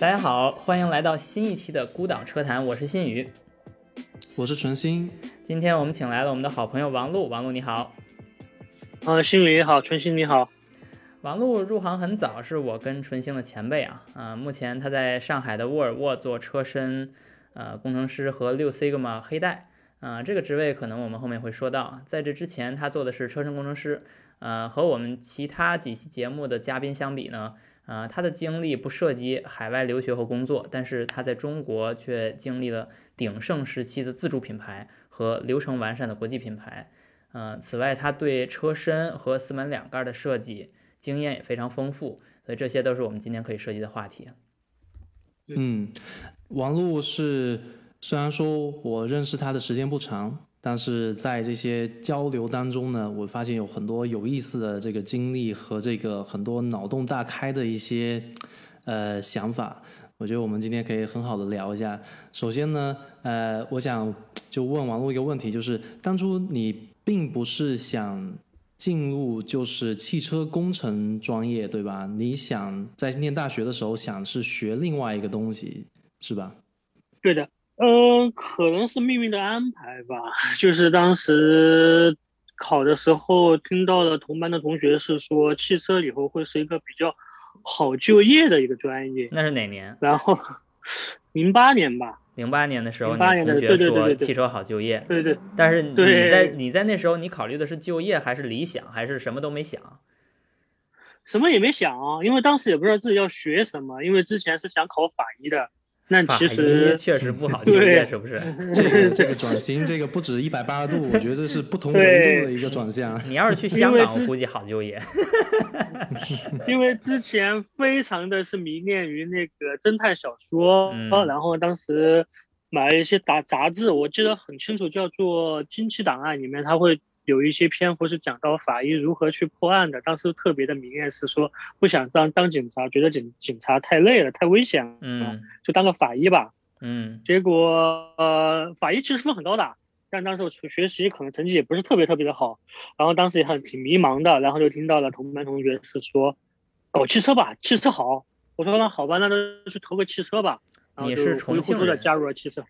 大家好，欢迎来到新一期的孤岛车谈，我是新宇，我是纯心。今天我们请来了我们的好朋友王璐，王璐你好。呃，新宇你好，纯心你好。王璐入行很早，是我跟纯星的前辈啊。啊，目前他在上海的沃尔沃做车身呃工程师和六 Sigma 黑带啊，这个职位可能我们后面会说到。在这之前，他做的是车身工程师。呃，和我们其他几期节目的嘉宾相比呢？啊，他的经历不涉及海外留学和工作，但是他在中国却经历了鼎盛时期的自主品牌和流程完善的国际品牌。呃，此外，他对车身和四门两盖的设计经验也非常丰富，所以这些都是我们今天可以涉及的话题。嗯，王璐是虽然说我认识他的时间不长。但是在这些交流当中呢，我发现有很多有意思的这个经历和这个很多脑洞大开的一些呃想法，我觉得我们今天可以很好的聊一下。首先呢，呃，我想就问王璐一个问题，就是当初你并不是想进入就是汽车工程专业对吧？你想在念大学的时候想是学另外一个东西是吧？对的。嗯，可能是命运的安排吧。就是当时考的时候，听到了同班的同学是说，汽车以后会是一个比较好就业的一个专业。那是哪年？然后，零八年吧。零八年的时候，零八年的同学说汽车好就业。对对。但是你在你在那时候，你考虑的是就业还是理想，还是什么都没想？什么也没想，因为当时也不知道自己要学什么，因为之前是想考法医的。那其实确实不好 就业，是不是？这个这个转型，这个不止一百八十度，我觉得这是不同维度的一个转向。你要是去香港，我估计好就业。因为之前非常的是迷恋于那个侦探小说，然后当时买了一些杂杂志，我记得很清楚，叫做《惊奇档案》，里面他会。有一些篇幅是讲到法医如何去破案的，当时特别的迷恋是说不想当当警察，觉得警警察太累了，太危险了，嗯，就当个法医吧，嗯，结果呃法医其实分很高的，但当时我学习可能成绩也不是特别特别的好，然后当时也很挺迷茫的，然后就听到了同班同学是说搞汽车吧，汽车好，我说那好吧，那就去投个汽车吧，你是重庆的加入了汽车。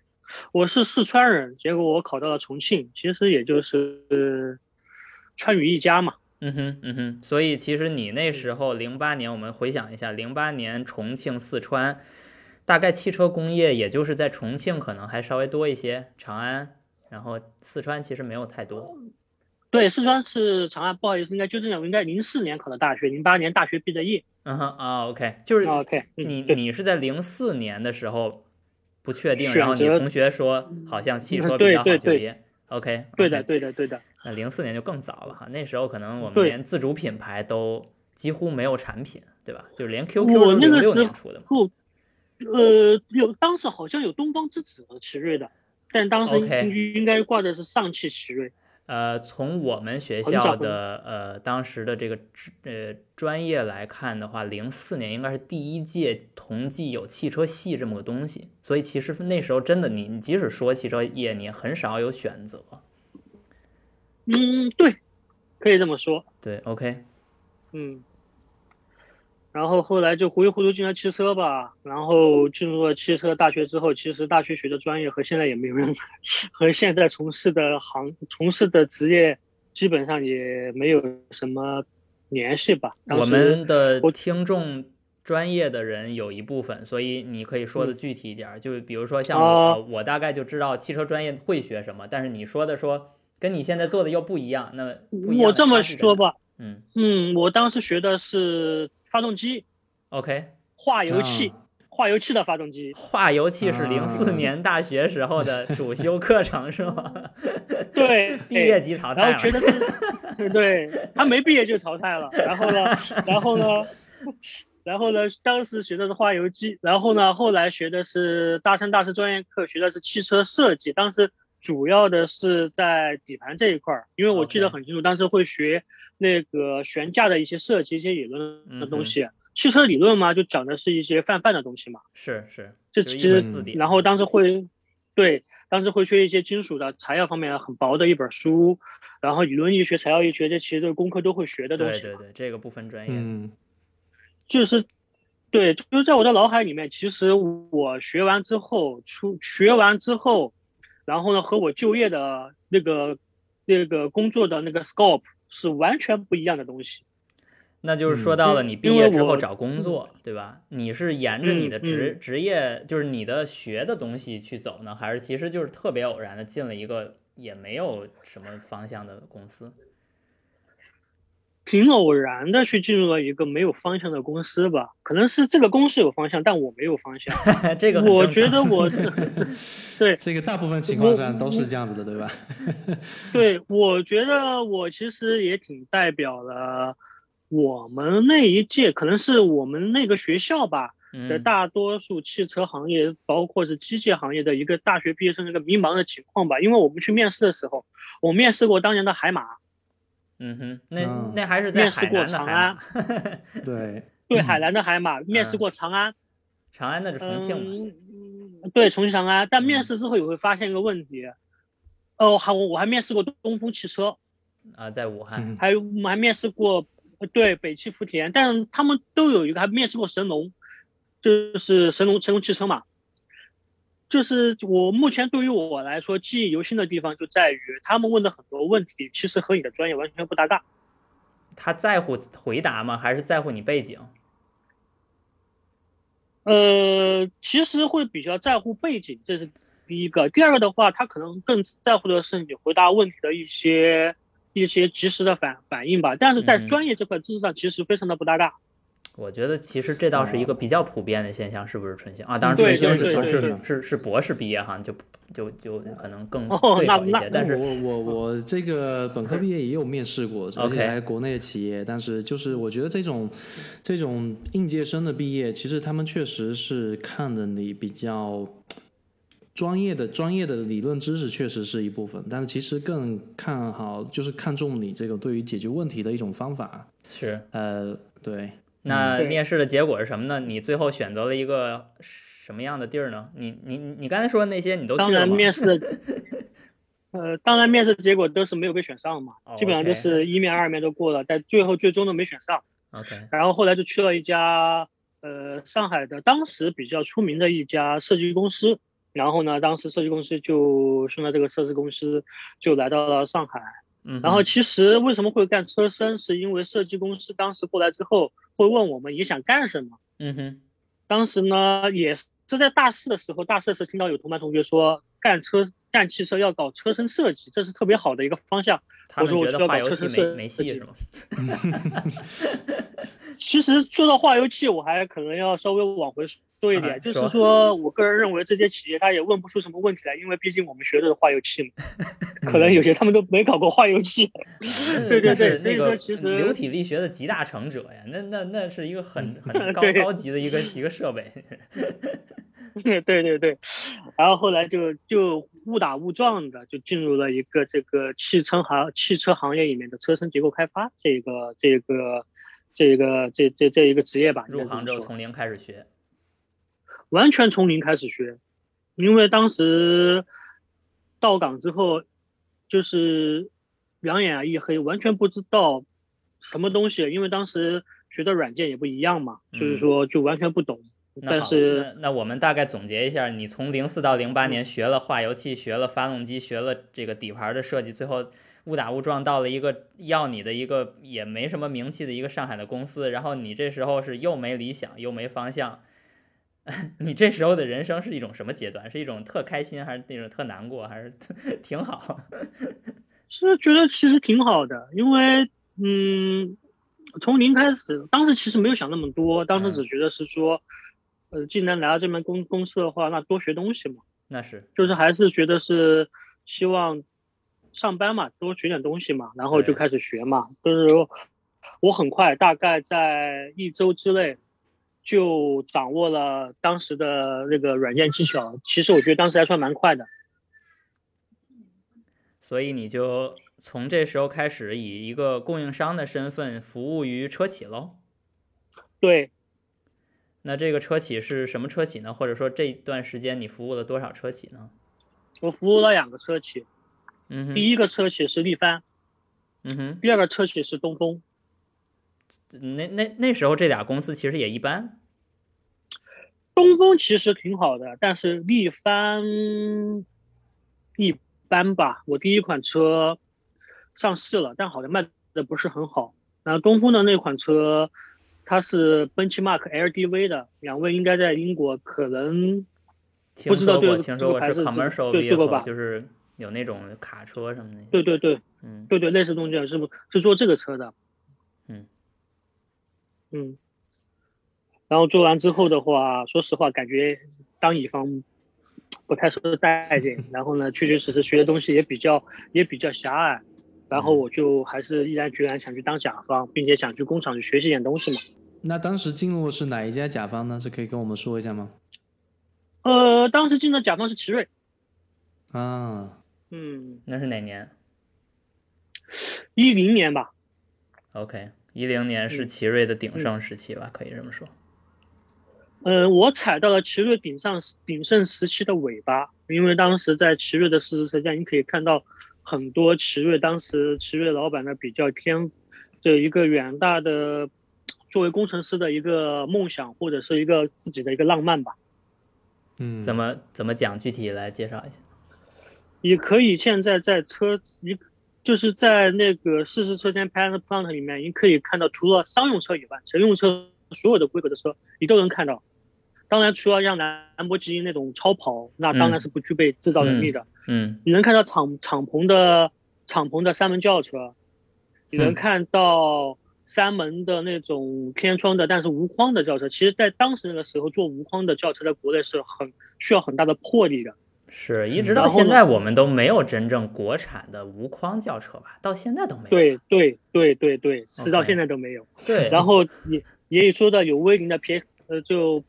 我是四川人，结果我考到了重庆，其实也就是川渝一家嘛。嗯哼，嗯哼，所以其实你那时候零八年，我们回想一下，零八年重庆、四川，大概汽车工业也就是在重庆可能还稍微多一些，长安，然后四川其实没有太多。对，四川是长安，不好意思，应该纠正一下，我应该零四年考的大学，零八年大学毕的业。嗯哼，啊，OK，就是 OK，你你是在零四年的时候。不确定，然后你同学说好像汽车比较好就业，OK，对的，对的，对的。那零四年就更早了哈，那时候可能我们连自主品牌都几乎没有产品，对吧？就是连 QQ 都零六年出的嘛。呃，有当时好像有东方之子和奇瑞的，但当时应该挂的是上汽奇瑞。呃，从我们学校的呃当时的这个呃专业来看的话，零四年应该是第一届同济有汽车系这么个东西，所以其实那时候真的你你即使说汽车业，你很少有选择。嗯，对，可以这么说。对，OK。嗯。然后后来就糊里糊涂进了汽车吧，然后进入了汽车大学之后，其实大学学的专业和现在也没有任何，和现在从事的行从事的职业基本上也没有什么联系吧。我们的听众专业的人有一部分，所以你可以说的具体一点，就比如说像我，我大概就知道汽车专业会学什么，但是你说的说跟你现在做的又不一样，那我这么说吧，嗯嗯，我当时学的是。发动机，OK，化油器，化油器的发动机，化油器是零四年大学时候的主修课程是吗？对，毕业即淘汰然后学的是，对他没毕业就淘汰了。然后呢，然后呢，然后呢，当时学的是化油机，然后呢，后来学的是大三大四专业课，学的是汽车设计。当时主要的是在底盘这一块儿，因为我记得很清楚，当时会学。那个悬架的一些设计、一些理论的东西，汽车理论嘛，就讲的是一些泛泛的东西嘛。是是，这其实然后当时会，对，当时会学一些金属的材料方面很薄的一本书，然后理论力学、材料力学，这其实都是工科都会学的东西。对对对，这个不分专业。嗯，就是对，就是在我的脑海里面，其实我学完之后出学完之后，然后呢和我就业的那个那个工作的那个 scope 是完全不一样的东西。那就是说到了你毕业之后找工作，对吧？你是沿着你的职职业，就是你的学的东西去走呢，还是其实就是特别偶然的进了一个也没有什么方向的公司？挺偶然的去进入了一个没有方向的公司吧，可能是这个公司有方向，但我没有方向。这个我觉得我 对这个大部分情况下都是这样子的，对吧？对，我觉得我其实也挺代表了我们那一届，可能是我们那个学校吧的大多数汽车行业，包括是机械行业的一个大学毕业生一个迷茫的情况吧。因为我们去面试的时候，我面试过当年的海马。嗯哼，那那还是在海南的海马，对对，海南的海马面试过长安，长安那是重庆嘛？对，重庆长安。但面试之后也会发现一个问题，哦，还我我还面试过东风汽车啊，在武汉，还有我们还面试过对北汽福田，但是他们都有一个还面试过神龙，就是神龙神龙汽车嘛。就是我目前对于我来说记忆犹新的地方就在于他们问的很多问题，其实和你的专业完全不搭嘎。他在乎回答吗？还是在乎你背景？呃，其实会比较在乎背景，这是第一个。第二个的话，他可能更在乎的是你回答问题的一些一些及时的反反应吧。但是在专业这块知识上，其实非常的不搭嘎。我觉得其实这倒是一个比较普遍的现象，是不是春星啊？当然春星是是是是博士毕业哈，就就就可能更对好一些。但是我我我这个本科毕业也有面试过，而且在国内的企业。但是就是我觉得这种这种应届生的毕业，其实他们确实是看的你比较专业的专业的理论知识，确实是一部分。但是其实更看好就是看重你这个对于解决问题的一种方法。是呃对。那面试的结果是什么呢？你最后选择了一个什么样的地儿呢？你你你刚才说的那些你都当然面试的，呃，当然面试结果都是没有被选上嘛，基本上就是一面二面都过了，但最后最终都没选上。OK，然后后来就去了一家呃上海的当时比较出名的一家设计公司，然后呢，当时设计公司就顺着这个设计公司就来到了上海。然后其实为什么会干车身，是因为设计公司当时过来之后会问我们也想干什么。嗯哼，当时呢也是在大四的时候，大四的时候听到有同班同学说干车干汽车要搞车身设计，这是特别好的一个方向。他们觉得化油器没没戏是吗？其实说到化油器，我还可能要稍微往回说一点，就是说我个人认为这些企业他也问不出什么问题来，因为毕竟我们学的是化油器嘛，可能有些他们都没搞过化油器。对对对，所以说其实流体力学的集大成者呀，那那那是一个很 很高高级的一个一个设备。对对对，然后后来就就误打误撞的就进入了一个这个汽车行汽车行业里面的车身结构开发这个这个。这个这这这一个职业吧，入行之后从零开始学，完全从零开始学，因为当时到岗之后就是两眼一黑，完全不知道什么东西，因为当时学的软件也不一样嘛，所以说就完全不懂。但是那我们大概总结一下，你从零四到零八年学了化油器，学了发动机，学了这个底盘的设计，最后。误打误撞到了一个要你的一个也没什么名气的一个上海的公司，然后你这时候是又没理想又没方向，你这时候的人生是一种什么阶段？是一种特开心还是那种特难过还是 挺好？是觉得其实挺好的，因为嗯，从零开始，当时其实没有想那么多，当时只觉得是说，呃，既然来到这边公公司的话，那多学东西嘛。那是，就是还是觉得是希望。上班嘛，多学点东西嘛，然后就开始学嘛。就是我很快，大概在一周之内就掌握了当时的那个软件技巧。其实我觉得当时还算蛮快的。所以你就从这时候开始以一个供应商的身份服务于车企喽？对。那这个车企是什么车企呢？或者说这段时间你服务了多少车企呢？我服务了两个车企。嗯，第一个车企是力帆，嗯哼，第二个车企是东风。那那那时候这俩公司其实也一般。东风其实挺好的，但是力帆一般吧。我第一款车上市了，但好像卖的不是很好。然后东风的那款车，它是奔驰 Mark LDV 的，两位应该在英国可能不知道对听说过是 commercial 对对过吧？就是有那种卡车什么的。对对对，嗯，对对，类似东西是不？是做这个车的。嗯嗯。然后做完之后的话，说实话，感觉当乙方不太受待见。然后呢，确确实实学的东西也比较也比较狭隘。然后我就还是毅然决然想去当甲方，并且想去工厂去学习点东西嘛。那当时进入的是哪一家甲方呢？是可以跟我们说一下吗？呃，当时进的甲方是奇瑞。啊，嗯，那是哪年？一零年吧。OK，一零年是奇瑞的鼎盛时期吧，可以这么说。呃，我踩到了奇瑞鼎上鼎盛时期的尾巴，因为当时在奇瑞的试试车间，你可以看到很多奇瑞当时奇瑞老板的比较天的一个远大的作为工程师的一个梦想，或者是一个自己的一个浪漫吧。嗯，怎么怎么讲？具体来介绍一下。也可以现在在车一就是在那个试试车间 Plant Plant 里面，你可以看到除了商用车以外，乘用车所有的规格的车你都能看到。当然，除了像兰博基尼那种超跑，那当然是不具备制造能力的。嗯，你能看到敞敞篷的敞篷的三门轿车，你能看到三门的那种天窗的，但是无框的轿车。其实，在当时那个时候，做无框的轿车在国内是很需要很大的魄力的。是一直到现在，我们都没有真正国产的无框轿车吧？到现在都没有。对对对对对，直到现在都没有。对。然后也也说的有威凌的 P，呃，就。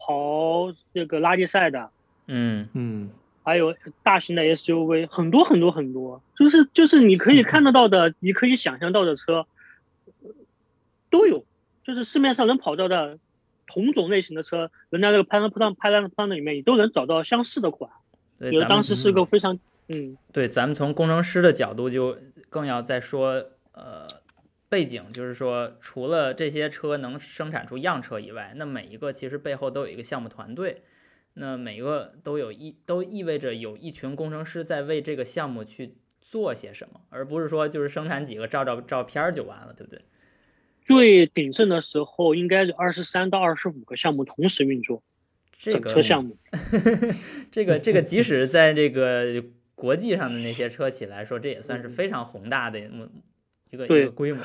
跑这个拉力赛的，嗯嗯，还有大型的 SUV，很多很多很多，就是就是你可以看得到的，你可以想象到的车都有，就是市面上能跑到的同种类型的车，人家那个拍拉普当拍拉普当里面，你都能找到相似的款。对，觉得当时是个非常嗯，对，咱们从工程师的角度就更要再说呃。背景就是说，除了这些车能生产出样车以外，那每一个其实背后都有一个项目团队，那每一个都有一都意味着有一群工程师在为这个项目去做些什么，而不是说就是生产几个照照照片就完了，对不对？最鼎盛的时候应该是二十三到二十五个项目同时运作，整车项目。这 个这个，即使在这个国际上的那些车企来说，这也算是非常宏大的。一个一个规模，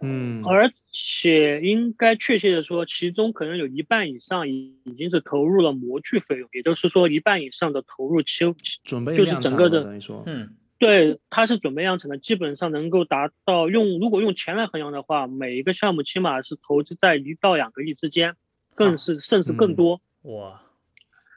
嗯，而且应该确切的说，其中可能有一半以上已已经是投入了模具费用，也就是说一半以上的投入其准备就是整个的等于说，嗯，对，它是准备量产的，基本上能够达到用如果用钱来衡量的话，每一个项目起码是投资在一到两个亿之间，更是甚至更多。哇。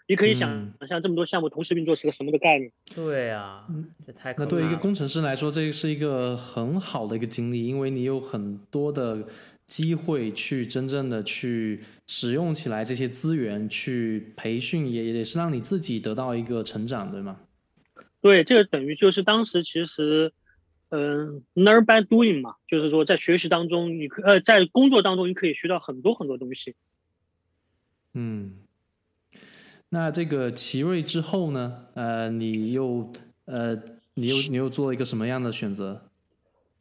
你可以想想象这么多项目同时运作是个什么的概念？对啊，这太那对于一个工程师来说，这是一个很好的一个经历，因为你有很多的机会去真正的去使用起来这些资源，去培训，也也是让你自己得到一个成长，对吗？对，这个等于就是当时其实，嗯，learn by doing 嘛，就是说在学习当中，你可呃在工作当中你可以学到很多很多东西。嗯。那这个奇瑞之后呢？呃，你又呃，你又你又做了一个什么样的选择？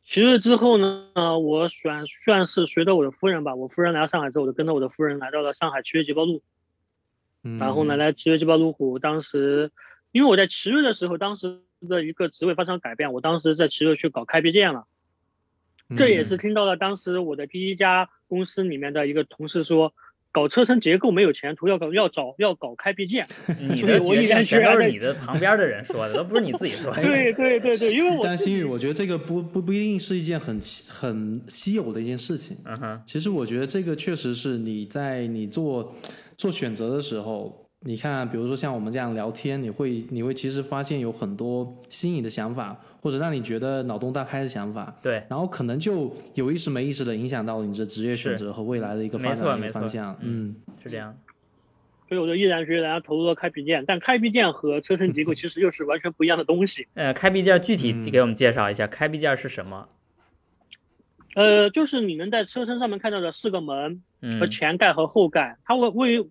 奇瑞之后呢？我选算是随着我的夫人吧。我夫人来到上海之后，我就跟着我的夫人来到了上海奇瑞捷豹路虎。嗯。然后呢，来奇瑞捷豹路虎，当时因为我在奇瑞的时候，当时的一个职位发生改变，我当时在奇瑞去搞开闭店了。这也是听到了当时我的第一家公司里面的一个同事说。搞车身结构没有前途，要搞要找要搞开闭件。你的决定全都是你的旁边的人说的，都不是你自己说的。对对对对，因为我但新宇，我觉得这个不不不一定是一件很很稀有的一件事情。嗯哼，其实我觉得这个确实是你在你做做选择的时候。你看，比如说像我们这样聊天，你会你会其实发现有很多新颖的想法，或者让你觉得脑洞大开的想法。对，然后可能就有意识没意识的影响到你的职业选择和未来的一个发展的方向。嗯，是这样。所以我就毅然决然投入了开闭件，但开闭件和车身结构其实又是完全不一样的东西。呃，开闭件具体给我们介绍一下，开闭件是什么？呃，就是你能在车身上面看到的四个门和嗯前盖和后盖，它位位于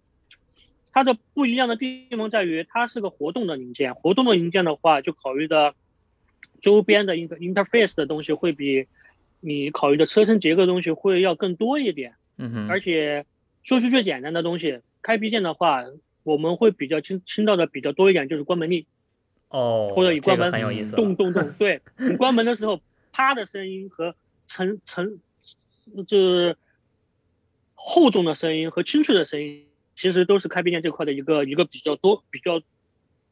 它的不一样的地方在于，它是个活动的零件。活动的零件的话，就考虑的周边的一个 interface 的东西会比你考虑的车身结构的东西会要更多一点。嗯哼，而且说句最简单的东西，开闭键的话，我们会比较听听到的比较多一点，就是关门力，哦，或者你关门很有意思，动动动，对你关门的时候啪的声音和沉沉就是厚重的声音和清脆的声音，其实都是开闭店这块的一个一个比较多比较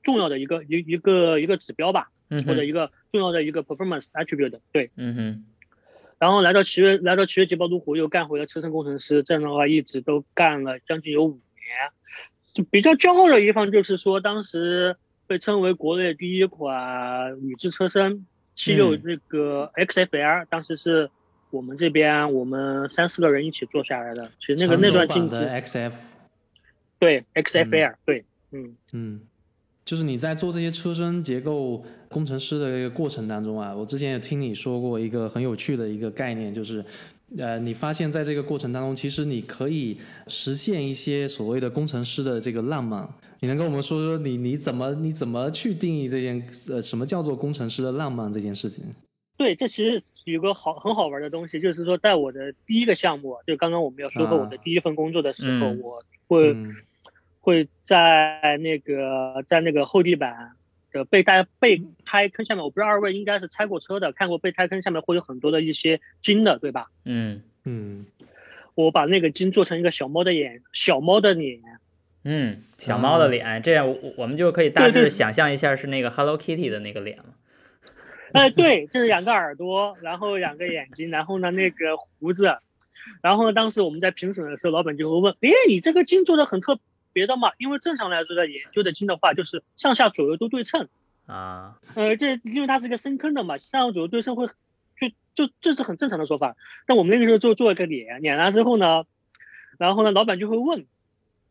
重要的一个一一个一个指标吧，嗯，或者一个重要的一个 performance attribute。对，嗯哼，然后来到奇瑞，来到奇瑞捷豹路虎，又干回了车身工程师，这样的话一直都干了将近有五年。就比较骄傲的一方就是说，当时被称为国内第一款铝制车身七六嗯这个 XFL，、当时是我们这边我们三四个人一起做下来的。其实那个那段经历，长轴版的 XF，对 XFL，、对，嗯，嗯，就是你在做这些车身结构工程师的一个过程当中啊，我之前也听你说过一个很有趣的一个概念，就是，呃，你发现在这个过程当中，其实你可以实现一些所谓的工程师的这个浪漫。你能跟我们说说你你怎么你怎么去定义这件呃什么叫做工程师的浪漫这件事情？对，这其实有个好很好玩的东西，就是说在我的第一个项目，就刚刚我们有说过我的啊第一份工作的时候，嗯我会。嗯会在那个在那个后地板的备胎备胎坑下面，我不知道二位应该是拆过车的，看过备胎坑下面会有很多的一些金的，对吧？嗯。嗯。我把那个金做成一个小猫的眼，小猫的脸，嗯，小猫的脸，这样我我们就可以大致想象一下是那个 Hello Kitty 的那个脸了。哎，对，就是两个耳朵，然后两个眼睛，然后呢那个胡子，然后呢当时我们在评审的时候，老板就会问，哎，你这个金做的很特别的嘛？因为正常来说的研究的筋的话，就是上下左右都对称。啊，呃，这因为它是一个深坑的嘛，上下左右对称会，就就这是很正常的说法。但我们那个时候做做了个脸，脸完之后呢，然后呢，老板就会问，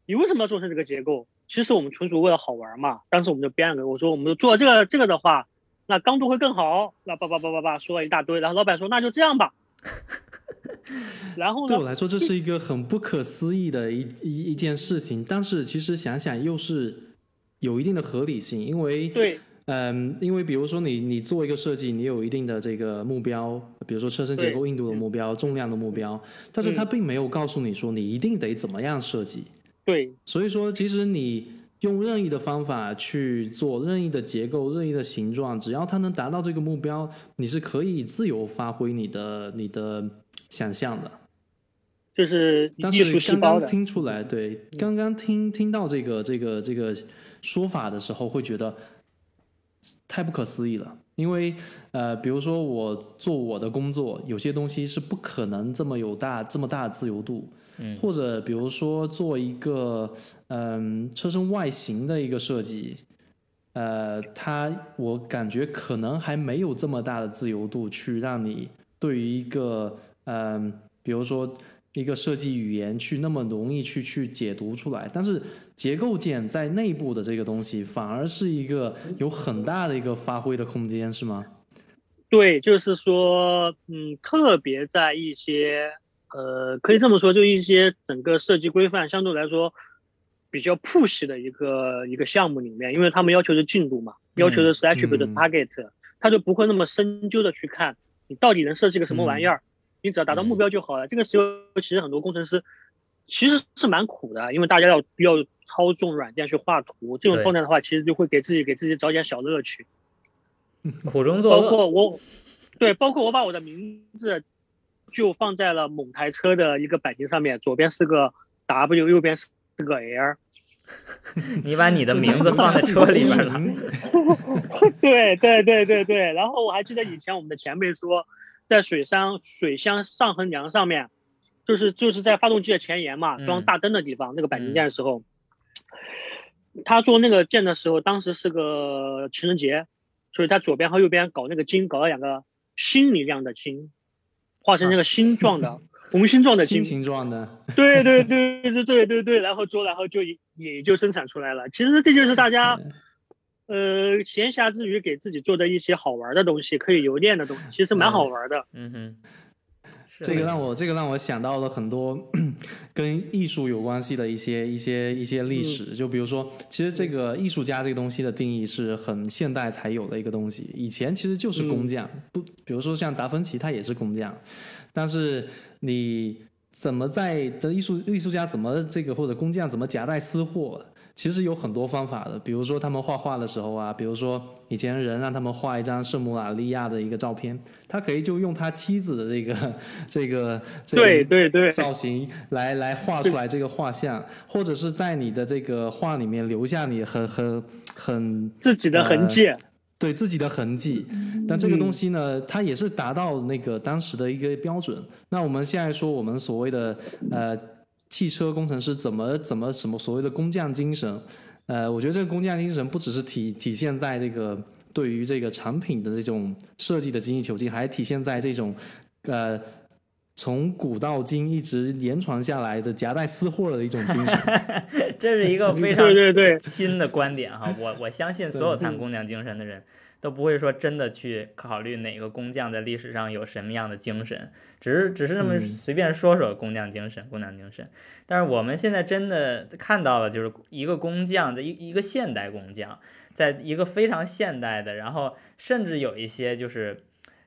你为什么要做成这个结构？其实我们纯属为了好玩嘛。当时我们就编了个，我说我们做这个这个的话，那刚度会更好。那叭叭叭叭叭说了一大堆，然后老板说那就这样吧。然后呢对我，来说，这是一个很不可思议的一一一件事情，但是其实想想又是有一定的合理性，因为对嗯，因为比如说你你做一个设计，你有一定的这个目标，比如说车身结构硬度的目标、重量的目标，但是它并没有告诉你说你一定得怎么样设计。对所以说，其实你用任意的方法去做任意的结构、任意的形状，只要它能达到这个目标，你是可以自由发挥你的你的想象的。就是但艺术是刚刚听出来，对，刚刚听听到这个这个这个说法的时候，会觉得太不可思议了。因为呃，比如说我做我的工作，有些东西是不可能这么有大这么大自由度，嗯或者比如说做一个嗯、车身外形的一个设计，呃，它我感觉可能还没有这么大的自由度去让你对于一个嗯、比如说一个设计语言去那么容易去去解读出来，但是结构件在内部的这个东西反而是一个有很大的一个发挥的空间，是吗？对，就是说，嗯，特别在一些，呃，可以这么说，就一些整个设计规范相对来说比较 push 的一个一个项目里面，因为他们要求的进度嘛，要求的是 attribute target，、他就不会那么深究的去看你到底能设计个什么玩意儿，你只要达到目标就好了。这个时候其实很多工程师其实是蛮苦的，因为大家要要操纵软件去画图，这种状态的话，其实就会给自己给自己找点小乐趣。苦中作乐包。括我，对，包括我把我的名字就放在了某台车的一个版型上面，左边是个 W，右边是个 L。你把你的名字放在车里边了。对对对对对。然后我还记得以前我们的前辈说，在水箱水箱上横梁上面，就是就是在发动机的前沿嘛，装嗯大灯的地方，那个钣金件的时候，他做那个件的时候，当时是个情人节，所以他左边和右边搞那个金，搞了两个星一样的金，画成那个星状的。红星状的金心，形状的，对对对对对对对，然后做，然后就也也就生产出来了。其实这就是大家，呃，闲暇之余给自己做的一些好玩的东西，可以游念的东西，其实蛮好玩的。嗯哼，这个让我这个让我想到了很多跟艺术有关系的一些一些一些历史。就比如说，其实这个艺术家这个东西的定义是很现代才有的一个东西，以前其实就是工匠。不，比如说像达芬奇，他也是工匠。但是你怎么在的艺术艺术家怎么这个或者工匠怎么夹带私货？其实有很多方法的，比如说他们画画的时候啊，比如说以前人让他们画一张圣母玛利亚的一个照片，他可以就用他妻子的这个 这个这个对对对造型来来画出来这个画像，或者是在你的这个画里面留下你很很很自己的痕迹，对自己的痕迹。但这个东西呢，它也是达到那个当时的一个标准。那我们现在说我们所谓的呃。汽车工程师怎么怎么什么所谓的工匠精神？呃，我觉得这个工匠精神不只是体体现在这个对于这个产品的这种设计的精益求精，还体现在这种呃从古到今一直言传下来的夹带私货的一种精神。这是一个非常 对对对新的观点哈，我我相信所有谈工匠精神的人。都不会说真的去考虑哪个工匠在历史上有什么样的精神，只是只是这么随便说说工匠精神，工匠精神。但是我们现在真的看到了，就是一个工匠的一一个现代工匠，在一个非常现代的，然后甚至有一些就是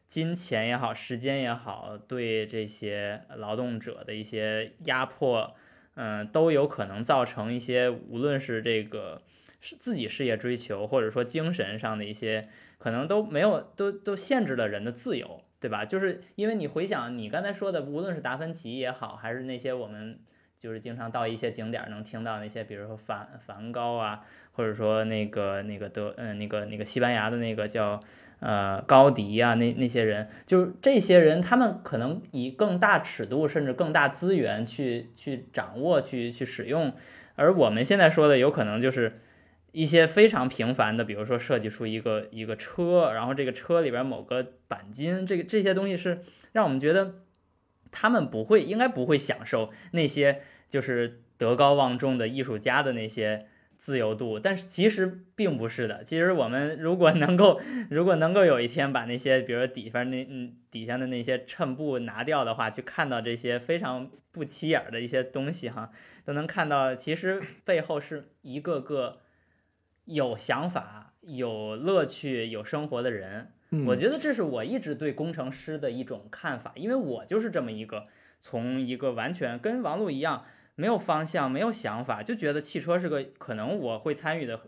金钱也好，时间也好，对这些劳动者的一些压迫，嗯，都有可能造成一些无论是这个。是自己事业追求，或者说精神上的一些，可能都没有，都都限制了人的自由，对吧？就是因为你回想你刚才说的，无论是达芬奇也好，还是那些我们就是经常到一些景点能听到那些，比如说梵梵高啊，或者说那个那个德，嗯，那个那个西班牙的那个叫呃高迪啊，那那些人，就是这些人，他们可能以更大尺度，甚至更大资源去去掌握，去去使用，而我们现在说的，有可能就是。一些非常平凡的，比如说设计出一个一个车，然后这个车里边某个钣金，这个这些东西是让我们觉得他们不会，应该不会享受那些就是德高望重的艺术家的那些自由度。但是其实并不是的。其实我们如果能够，如果能够有一天把那些，比如说底下那嗯底下的那些衬布拿掉的话，去看到这些非常不起眼的一些东西哈，都能看到其实背后是一个个。有想法、有乐趣、有生活的人，我觉得这是我一直对工程师的一种看法，因为我就是这么一个，从一个完全跟王璐一样没有方向、没有想法，就觉得汽车是个可能我会参与的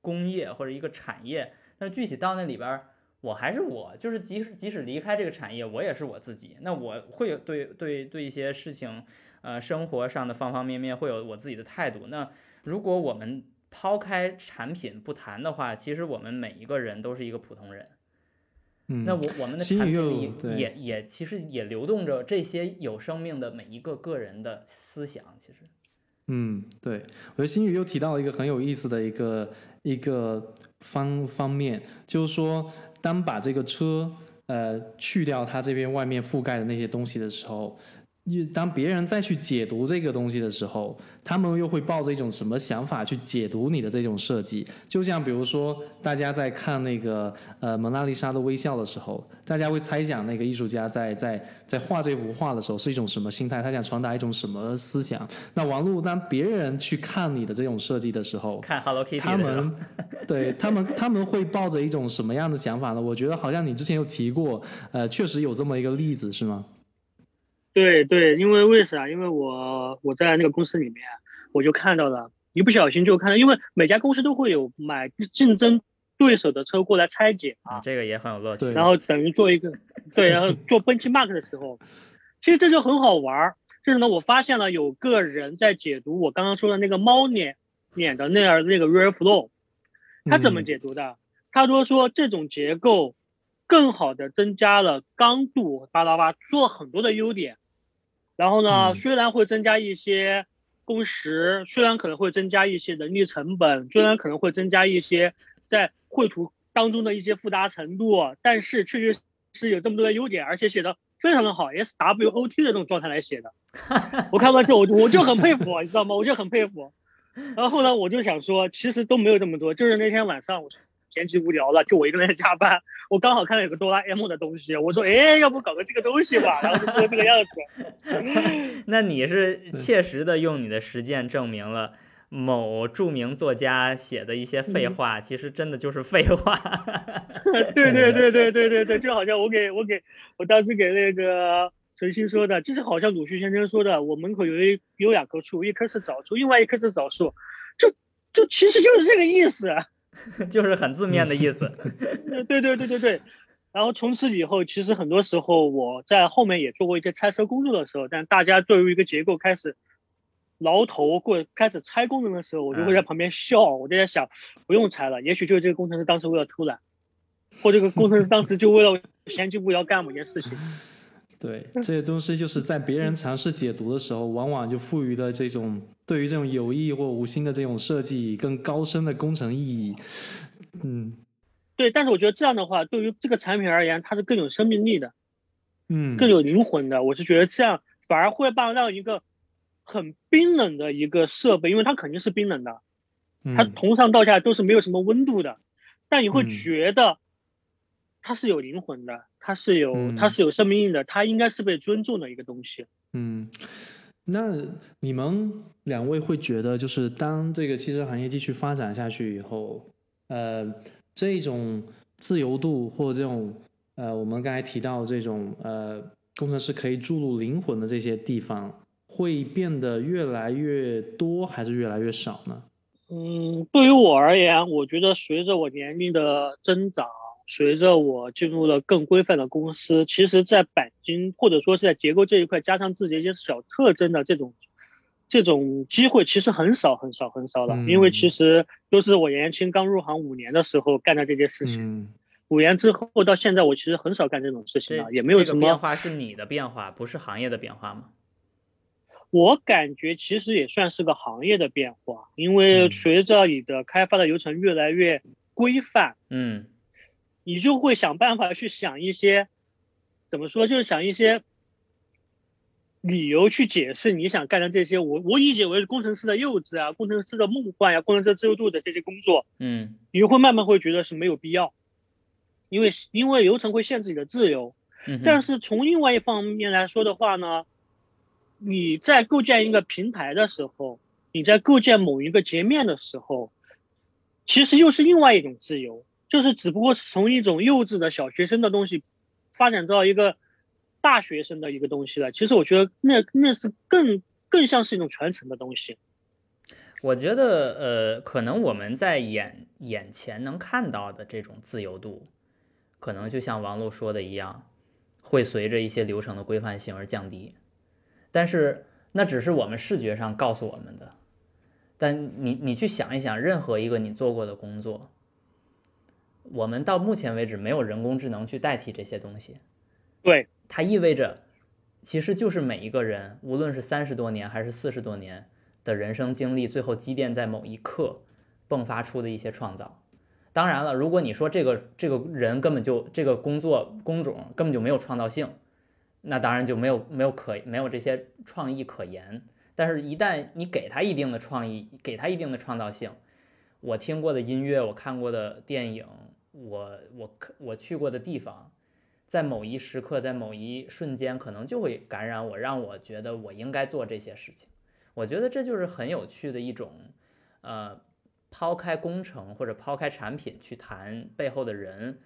工业或者一个产业，但是具体到那里边，我还是我，就是即使即使离开这个产业，我也是我自己。那我会有对对对一些事情，呃，生活上的方方面面会有我自己的态度。那如果我们抛开产品不谈的话，其实我们每一个人都是一个普通人。嗯，那我我们的产品里也也其实也流动着这些有生命的每一个个人的思想。其实，嗯，对，我觉得新宇又提到了一个很有意思的一个一个方方面，就是说，当把这个车呃去掉它这边外面覆盖的那些东西的时候。当别人再去解读这个东西的时候，他们又会抱着一种什么想法去解读你的这种设计？就像比如说，大家在看那个呃蒙娜丽莎的微笑的时候，大家会猜想那个艺术家在在在画这幅画的时候是一种什么心态？他想传达一种什么思想？那王璐，当别人去看你的这种设计的时候，看 Hello Kitty，他们对他们他们会抱着一种什么样的想法呢？我觉得好像你之前有提过，呃，确实有这么一个例子，是吗？对对，因为为啥？因为我我在那个公司里面，我就看到了，一不小心就看到，因为每家公司都会有买竞争对手的车过来拆解啊，这个也很有乐趣。然后等于做一个，对，然后做 benchmark 的时候，其实这就很好玩儿。就是呢，我发现了有个人在解读我刚刚说的那个猫脸脸的那样那个 rear flow，他怎么解读的？他说说这种结构更好的增加了刚度，巴拉巴，做很多的优点。然后呢，虽然会增加一些工时，虽然可能会增加一些人力成本，虽然可能会增加一些在绘图当中的一些复杂程度，但是确实是有这么多的优点，而且写的非常的好，S W O T 的这种状态来写的。我看完之后，我我就很佩服，你知道吗？我就很佩服。然后呢，我就想说，其实都没有这么多，就是那天晚上，闲极无聊了，就我一个人在加班。我刚好看到有个哆啦 A 梦的东西，我说，哎，要不搞个这个东西吧，然后就做这个样子。那你是切实的用你的实践证明了某著名作家写的一些废话，其实真的就是废话。对对对对对对对，就好像我给我给我当时给那个。陈曦说的，就是好像鲁迅先生说的，我门口有一有两棵树，一棵是枣树，另外一棵是枣树，就就其实就是这个意思，就是很字面的意思。对对对对对。然后从此以后，其实很多时候我在后面也做过一些拆车工作的时候，但大家对于一个结构开始挠头或开始拆工程的时候，我就会在旁边笑，我就在想，不用拆了，也许就是这个工程师当时为了偷懒，或这个工程师当时就为了闲极无聊干某件事情。对这些东西，就是在别人尝试解读的时候，往往就赋予了这种对于这种有意或无心的这种设计更高深的工程意义。嗯，对，但是我觉得这样的话，对于这个产品而言，它是更有生命力的，嗯，更有灵魂的。我是觉得这样反而会让让一个很冰冷的一个设备，因为它肯定是冰冷的，它从上到下都是没有什么温度的，但你会觉得它是有灵魂的。它是有，它是有生命力的，它应该是被尊重的一个东西。嗯，那你们两位会觉得，就是当这个汽车行业继续发展下去以后，呃，这种自由度或这种呃，我们刚才提到这种呃，工程师可以注入灵魂的这些地方，会变得越来越多，还是越来越少呢？嗯，对于我而言，我觉得随着我年龄的增长。随着我进入了更规范的公司，其实，在钣金或者说是在结构这一块加上自己一些小特征的这种这种机会，其实很少很少很少了。因为其实都是我年轻刚入行五年的时候干的这些事情，五年之后到现在，我其实很少干这种事情了，也没有什么变化。是你的变化，不是行业的变化吗？我感觉其实也算是个行业的变化，因为随着你的开发的流程越来越规范，嗯。你就会想办法去想一些，怎么说，就是想一些理由去解释你想干的这些，我我理解为工程师的幼稚啊，工程师的梦幻呀，工程师自由度的这些工作，嗯，你会慢慢会觉得是没有必要，因为因为流程会限制你的自由，但是从另外一方面来说的话呢，你在构建一个平台的时候，你在构建某一个截面的时候，其实又是另外一种自由。就是只不过是从一种幼稚的小学生的东西，发展到一个大学生的一个东西了。其实我觉得那那是更更像是一种传承的东西。我觉得呃，可能我们在眼眼前能看到的这种自由度，可能就像王璐说的一样，会随着一些流程的规范性而降低。但是那只是我们视觉上告诉我们的。但你你去想一想，任何一个你做过的工作。我们到目前为止没有人工智能去代替这些东西，对，它意味着，其实就是每一个人，无论是三十多年还是四十多年的人生经历，最后积淀在某一刻迸发出的一些创造。当然了，如果你说这个这个人根本就这个工作工种根本就没有创造性，那当然就没有没有可没有这些创意可言。但是，一旦你给他一定的创意，给他一定的创造性，我听过的音乐，我看过的电影。我我我去过的地方，在某一时刻，在某一瞬间，可能就会感染我，让我觉得我应该做这些事情。我觉得这就是很有趣的一种，呃，抛开工程或者抛开产品去谈背后的人，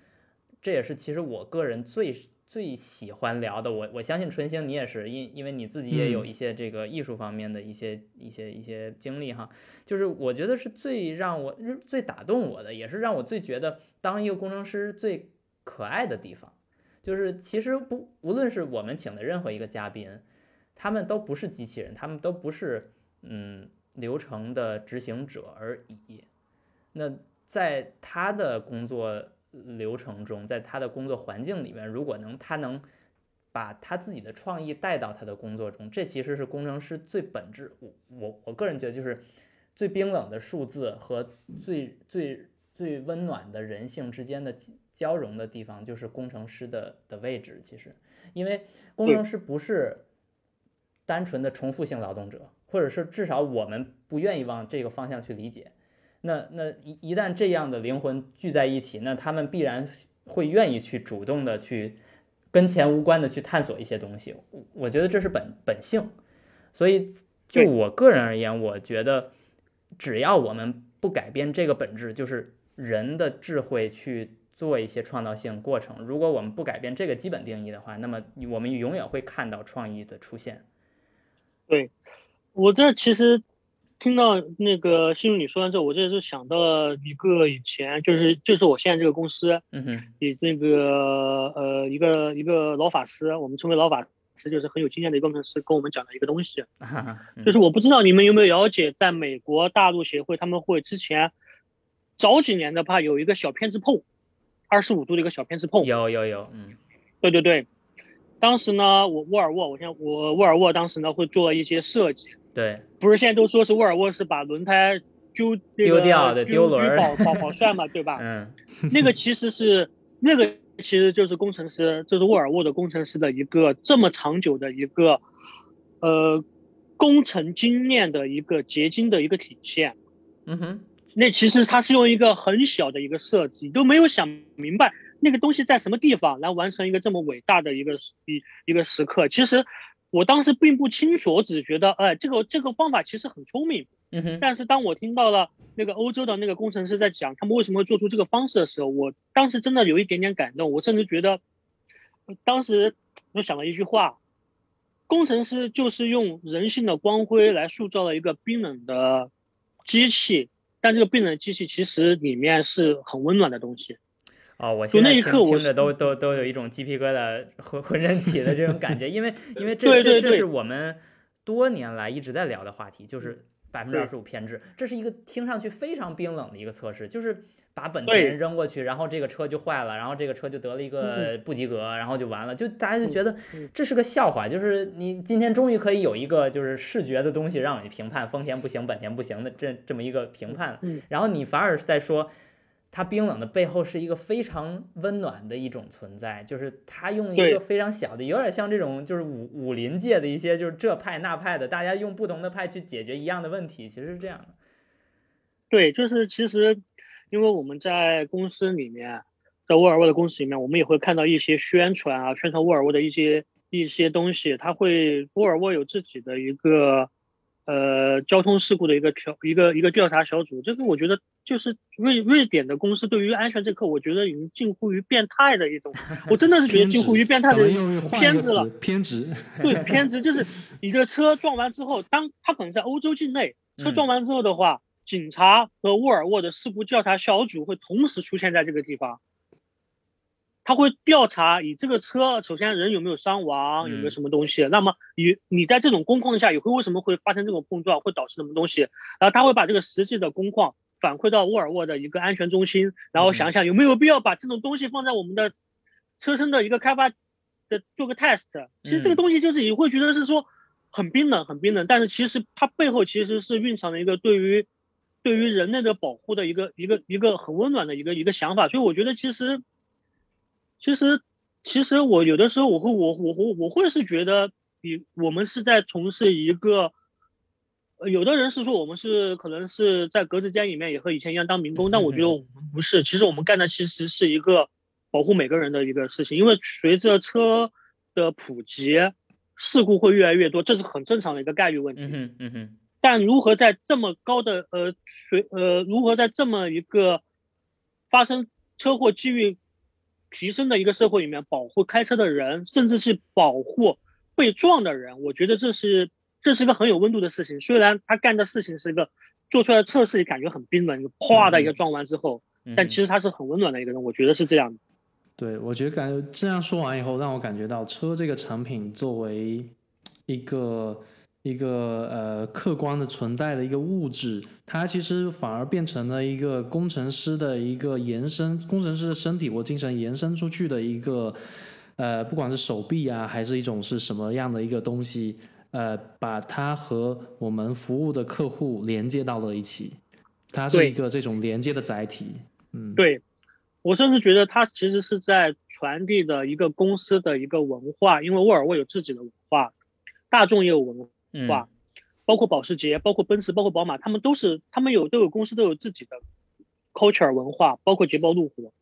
这也是其实我个人最。最喜欢聊的，我我相信春星你也是，因因为你自己也有一些这个艺术方面的一些一些一些经历哈，就是我觉得是最让我最打动我的，也是让我最觉得当一个工程师最可爱的地方，就是其实不无论是我们请的任何一个嘉宾，他们都不是机器人，他们都不是嗯流程的执行者而已，那在他的工作。流程中，在他的工作环境里面，如果能他能把他自己的创意带到他的工作中，这其实是工程师最本质。我我我个人觉得，就是最冰冷的数字和最最最温暖的人性之间的交融的地方，就是工程师的的位置。其实，因为工程师不是单纯的重复性劳动者，或者是至少我们不愿意往这个方向去理解。那那一一旦这样的灵魂聚在一起，那他们必然会愿意去主动的去跟钱无关的去探索一些东西。我我觉得这是本本性。所以就我个人而言，我觉得只要我们不改变这个本质，就是人的智慧去做一些创造性过程。如果我们不改变这个基本定义的话，那么我们永远会看到创意的出现。对我这其实。听到那个新宇你说完之后，我这是想到了一个以前，就是就是我现在这个公司，嗯哼，以那个呃一个一个老法师，我们称为老法师，就是很有经验的一个工程师，跟我们讲的一个东西，就是我不知道你们有没有了解，在美国大陆协会他们会之前早几年的话有一个小偏置碰，二十五度的一个小偏置碰，有有有，嗯，对对对，当时呢，我沃尔沃，我现在我沃尔沃当时呢会做一些设计。对，不是现在都说是沃尔沃是把轮胎丢丢掉的丢轮保保保帅嘛，对吧？嗯，那个其实是那个其实就是工程师，就是沃尔沃的工程师的一个这么长久的一个呃工程经验的一个结晶的一个体现。嗯哼，那其实他是用一个很小的一个设计，都没有想明白那个东西在什么地方来完成一个这么伟大的一个一一个时刻。其实。我当时并不清楚，我只觉得，哎，这个这个方法其实很聪明。嗯哼。但是当我听到了那个欧洲的那个工程师在讲他们为什么会做出这个方式的时候，我当时真的有一点点感动。我甚至觉得，当时我想了一句话：工程师就是用人性的光辉来塑造了一个冰冷的机器，但这个冰冷机器其实里面是很温暖的东西。哦，我现在听听着都都都有一种鸡皮疙瘩浑浑身起的这种感觉，因为因为这这这是我们多年来一直在聊的话题，就是百分之二十五偏置，这是一个听上去非常冰冷的一个测试，就是把本地人扔过去，然后这个车就坏了，然后这个车就得了一个不及格，然后就完了，就大家就觉得这是个笑话，就是你今天终于可以有一个就是视觉的东西让你评判丰田不行，本田不行的这这么一个评判了，然后你反而是在说。它冰冷的背后是一个非常温暖的一种存在，就是它用一个非常小的，有点像这种就是武武林界的一些就是这派那派的，大家用不同的派去解决一样的问题，其实是这样的。对，就是其实因为我们在公司里面，在沃尔沃的公司里面，我们也会看到一些宣传啊，宣传沃尔沃的一些一些东西，它会沃尔沃有自己的一个。呃，交通事故的一个调一个一个调查小组，这个我觉得就是瑞瑞典的公司对于安全这课，我觉得已经近乎于变态的一种，我真的是觉得近乎于变态的偏执了，偏执，对偏执，就是你的车撞完之后，当他可能在欧洲境内，车撞完之后的话，警察和沃尔沃的事故调查小组会同时出现在这个地方。他会调查你这个车，首先人有没有伤亡，有没有什么东西。那么你你在这种工况下，也会为什么会发生这种碰撞，会导致什么东西？然后他会把这个实际的工况反馈到沃尔沃的一个安全中心，然后想想有没有必要把这种东西放在我们的车身的一个开发的做个 test。其实这个东西就是你会觉得是说很冰冷，很冰冷，但是其实它背后其实是蕴藏了一个对于对于人类的保护的一个一个一个很温暖的一个一个想法。所以我觉得其实。其实，其实我有的时候我会我我我我会是觉得，比我们是在从事一个，呃，有的人是说我们是可能是在格子间里面也和以前一样当民工，但我觉得我们不是。其实我们干的其实是一个保护每个人的一个事情，因为随着车的普及，事故会越来越多，这是很正常的一个概率问题。嗯哼，嗯哼。但如何在这么高的呃随呃如何在这么一个发生车祸机遇？提升的一个社会里面，保护开车的人，甚至是保护被撞的人，我觉得这是这是一个很有温度的事情。虽然他干的事情是一个做出来的测试，感觉很冰冷，哗的一个撞完之后，但其实他是很温暖的一个人，我觉得是这样的。对，我觉得感觉这样说完以后，让我感觉到车这个产品作为一个。一个呃客观的存在的一个物质，它其实反而变成了一个工程师的一个延伸，工程师的身体或精神延伸出去的一个，呃，不管是手臂啊，还是一种是什么样的一个东西，呃，把它和我们服务的客户连接到了一起，它是一个这种连接的载体。嗯，对我甚至觉得它其实是在传递的一个公司的一个文化，因为沃尔沃有自己的文化，大众也有文化。化，包包括保时捷、包括奔驰、包括宝马，他们都是他们有都有公司都有自己的 culture 文化，包括捷豹路虎。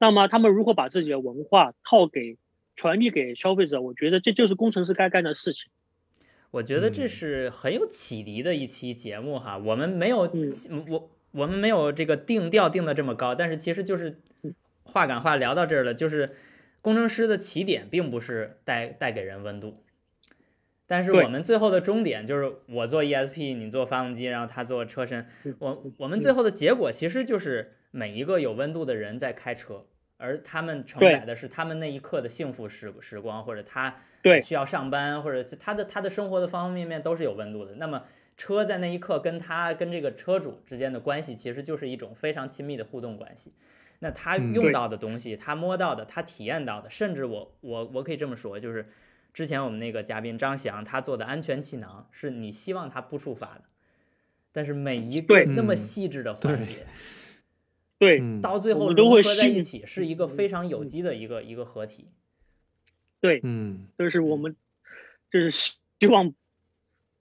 那么他们如何把自己的文化套给传递给消费者？我觉得这就是工程师该干的事情。我觉得这是很有启迪的一期节目哈。我们没有我我们没有这个定调定的这么高，但是其实就是话赶话聊到这儿了，就是工程师的起点并不是带带给人温度。但是我们最后的终点就是我做 ESP，你做发动机，然后他做车身。我我们最后的结果其实就是每一个有温度的人在开车，而他们承载的是他们那一刻的幸福时时光，或者他需要上班，或者他的他的生活的方方面面都是有温度的。那么车在那一刻跟他跟这个车主之间的关系，其实就是一种非常亲密的互动关系。那他用到的东西，他摸到的，他体验到的，甚至我我我可以这么说，就是。之前我们那个嘉宾张翔，他做的安全气囊是你希望它不触发的，但是每一个那么细致的环节，对，到最后融合在一起，是一个非常有机的一个一个合体。对，嗯，就是我们就是希望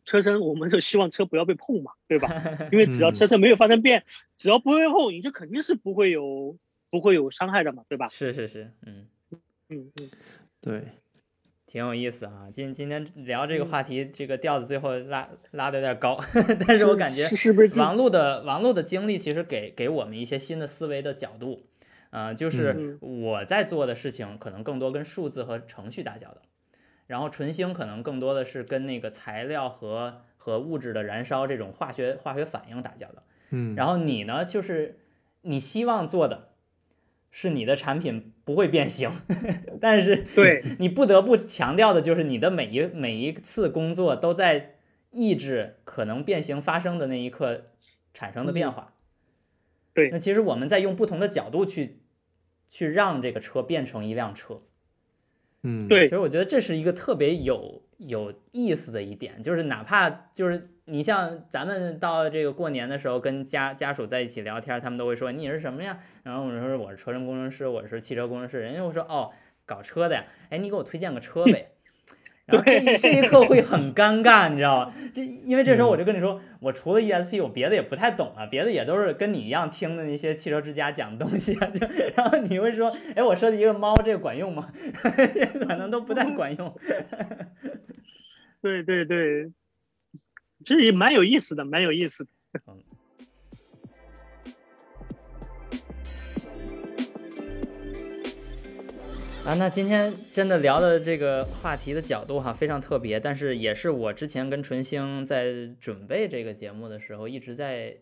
车身，我们就希望车不要被碰嘛，对吧？因为只要车身没有发生变，只要不会碰，你就肯定是不会有不会有伤害的嘛，对吧？是是是，嗯嗯嗯，对。挺有意思啊，今今天聊这个话题，这个调子最后拉拉的有点高，但是我感觉王璐的王璐的经历其实给给我们一些新的思维的角度，呃，就是我在做的事情可能更多跟数字和程序打交道，然后纯星可能更多的是跟那个材料和和物质的燃烧这种化学化学反应打交道，嗯，然后你呢，就是你希望做的。是你的产品不会变形，但是对你不得不强调的就是你的每一每一次工作都在抑制可能变形发生的那一刻产生的变化。对，那其实我们在用不同的角度去去让这个车变成一辆车。嗯，对，其实我觉得这是一个特别有有意思的一点，就是哪怕就是。你像咱们到这个过年的时候，跟家家属在一起聊天，他们都会说你是什么呀？然后我说我是车身工程师，我是汽车工程师。人家会说哦，搞车的呀，哎，你给我推荐个车呗。然后这这一刻会很尴尬，你知道吗？这因为这时候我就跟你说，我除了 ESP，我别的也不太懂啊，别的也都是跟你一样听的那些汽车之家讲的东西啊。就然后你会说，哎，我设计一个猫，这个管用吗？可能都不太管用。对对对。其实也蛮有意思的，蛮有意思的。啊，那今天真的聊的这个话题的角度哈，非常特别，但是也是我之前跟纯星在准备这个节目的时候一直在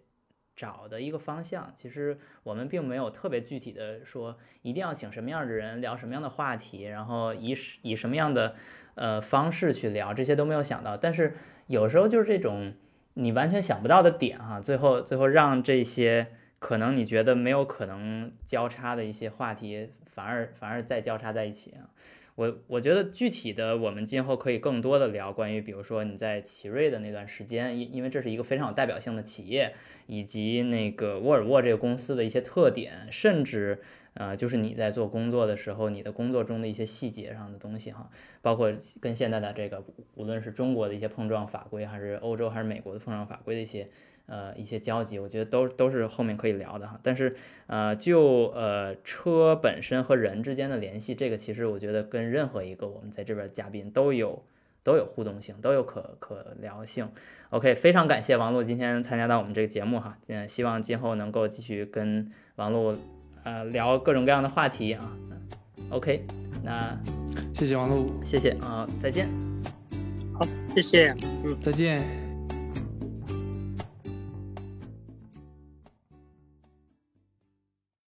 找的一个方向。其实我们并没有特别具体的说一定要请什么样的人聊什么样的话题，然后以以什么样的呃方式去聊，这些都没有想到，但是。有时候就是这种你完全想不到的点哈，最后最后让这些可能你觉得没有可能交叉的一些话题，反而反而再交叉在一起啊。我我觉得具体的我们今后可以更多的聊关于，比如说你在奇瑞的那段时间，因因为这是一个非常有代表性的企业，以及那个沃尔沃这个公司的一些特点，甚至。呃，就是你在做工作的时候，你的工作中的一些细节上的东西哈，包括跟现在的这个，无论是中国的一些碰撞法规，还是欧洲还是美国的碰撞法规的一些呃一些交集，我觉得都都是后面可以聊的哈。但是呃，就呃车本身和人之间的联系，这个其实我觉得跟任何一个我们在这边嘉宾都有都有互动性，都有可可聊性。OK，非常感谢王璐今天参加到我们这个节目哈，嗯，希望今后能够继续跟王璐。呃，聊各种各样的话题啊，OK，那谢谢王璐，谢谢啊，再见，好，谢谢，嗯，再见。